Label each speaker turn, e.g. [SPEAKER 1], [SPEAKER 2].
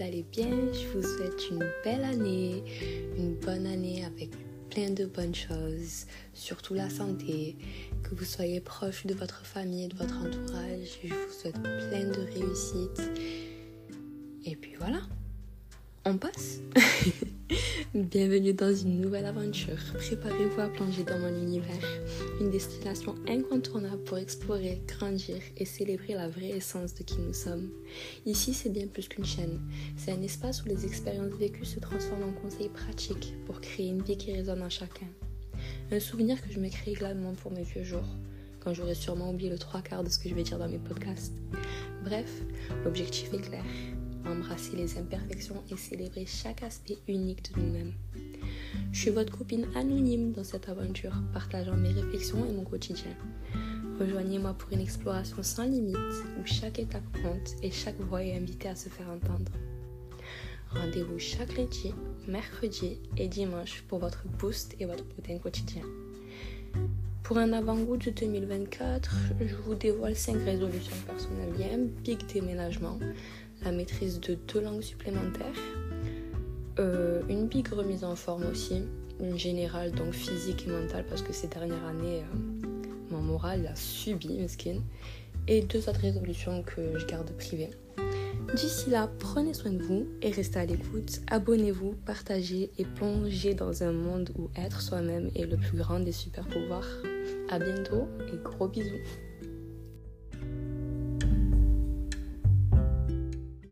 [SPEAKER 1] allez bien. Je vous souhaite une belle année, une bonne année avec plein de bonnes choses, surtout la santé, que vous soyez proche de votre famille et de votre entourage. Je vous souhaite plein de réussite. Et puis voilà, on passe. Bienvenue dans une nouvelle aventure. Préparez-vous à plonger dans mon univers, une destination incontournable pour explorer, grandir et célébrer la vraie essence de qui nous sommes. Ici, c'est bien plus qu'une chaîne. C'est un espace où les expériences vécues se transforment en conseils pratiques pour créer une vie qui résonne en chacun. Un souvenir que je me crée pour mes vieux jours, quand j'aurai sûrement oublié le trois quarts de ce que je vais dire dans mes podcasts. Bref, l'objectif est clair embrasser les imperfections et célébrer chaque aspect unique de nous-mêmes. Je suis votre copine anonyme dans cette aventure, partageant mes réflexions et mon quotidien. Rejoignez-moi pour une exploration sans limite où chaque étape compte et chaque voix est invitée à se faire entendre. Rendez-vous chaque lundi, mercredi et dimanche pour votre boost et votre protéine quotidien. Pour un avant-goût de 2024, je vous dévoile 5 résolutions personnelles un big déménagement la maîtrise de deux langues supplémentaires, euh, une big remise en forme aussi, générale donc physique et mentale parce que ces dernières années, euh, mon moral a subi, skin, et deux autres résolutions que je garde privées. D'ici là, prenez soin de vous et restez à l'écoute. Abonnez-vous, partagez et plongez dans un monde où être soi-même est le plus grand des super pouvoirs. À bientôt et gros bisous.